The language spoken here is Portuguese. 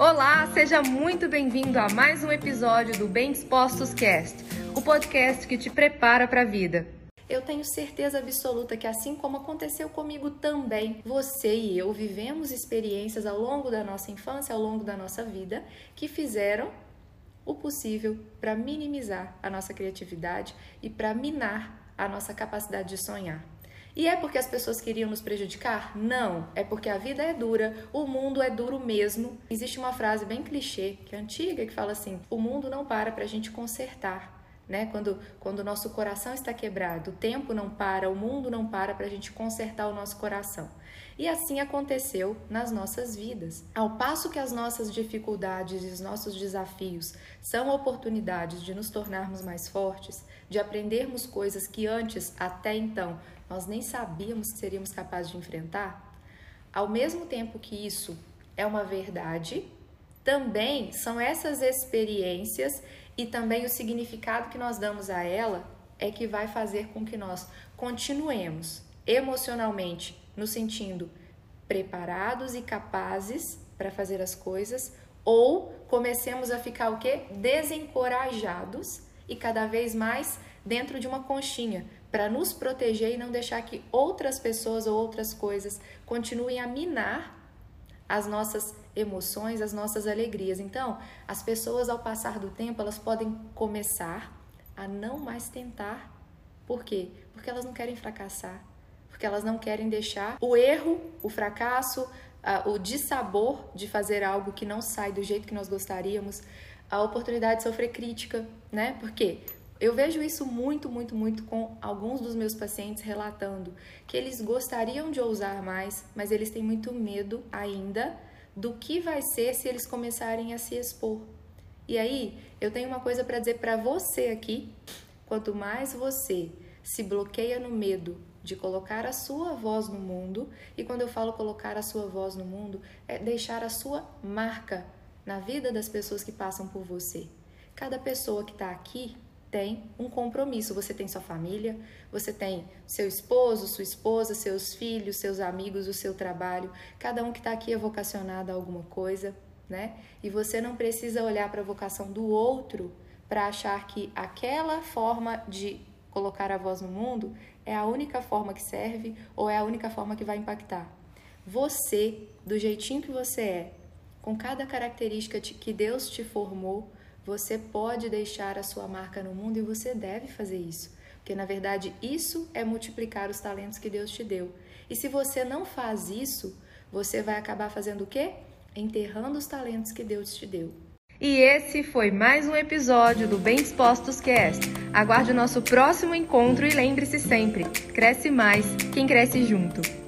Olá, seja muito bem-vindo a mais um episódio do Bem Dispostos Cast, o podcast que te prepara para a vida. Eu tenho certeza absoluta que, assim como aconteceu comigo também, você e eu vivemos experiências ao longo da nossa infância, ao longo da nossa vida, que fizeram o possível para minimizar a nossa criatividade e para minar a nossa capacidade de sonhar. E é porque as pessoas queriam nos prejudicar? Não, é porque a vida é dura, o mundo é duro mesmo. Existe uma frase bem clichê, que é antiga, que fala assim: o mundo não para para a gente consertar né? Quando, quando o nosso coração está quebrado, o tempo não para, o mundo não para para a gente consertar o nosso coração. E assim aconteceu nas nossas vidas. Ao passo que as nossas dificuldades e os nossos desafios são oportunidades de nos tornarmos mais fortes, de aprendermos coisas que antes, até então, nós nem sabíamos que seríamos capazes de enfrentar, ao mesmo tempo que isso é uma verdade, também são essas experiências e também o significado que nós damos a ela é que vai fazer com que nós continuemos emocionalmente nos sentindo preparados e capazes para fazer as coisas ou comecemos a ficar o quê? Desencorajados e cada vez mais dentro de uma conchinha para nos proteger e não deixar que outras pessoas ou outras coisas continuem a minar as nossas emoções, as nossas alegrias. Então, as pessoas ao passar do tempo, elas podem começar a não mais tentar. Por quê? Porque elas não querem fracassar, porque elas não querem deixar o erro, o fracasso, o dissabor de fazer algo que não sai do jeito que nós gostaríamos, a oportunidade de sofrer crítica, né? Por quê? Eu vejo isso muito, muito, muito com alguns dos meus pacientes relatando que eles gostariam de ousar mais, mas eles têm muito medo ainda do que vai ser se eles começarem a se expor. E aí, eu tenho uma coisa para dizer para você aqui: quanto mais você se bloqueia no medo de colocar a sua voz no mundo, e quando eu falo colocar a sua voz no mundo, é deixar a sua marca na vida das pessoas que passam por você. Cada pessoa que está aqui tem um compromisso. Você tem sua família, você tem seu esposo, sua esposa, seus filhos, seus amigos, o seu trabalho. Cada um que está aqui é vocacionado a alguma coisa, né? E você não precisa olhar para a vocação do outro para achar que aquela forma de colocar a voz no mundo é a única forma que serve ou é a única forma que vai impactar. Você, do jeitinho que você é, com cada característica que Deus te formou, você pode deixar a sua marca no mundo e você deve fazer isso. Porque na verdade isso é multiplicar os talentos que Deus te deu. E se você não faz isso, você vai acabar fazendo o quê? Enterrando os talentos que Deus te deu. E esse foi mais um episódio do Bem Dispostos Cast. Aguarde o nosso próximo encontro e lembre-se sempre: cresce mais quem cresce junto.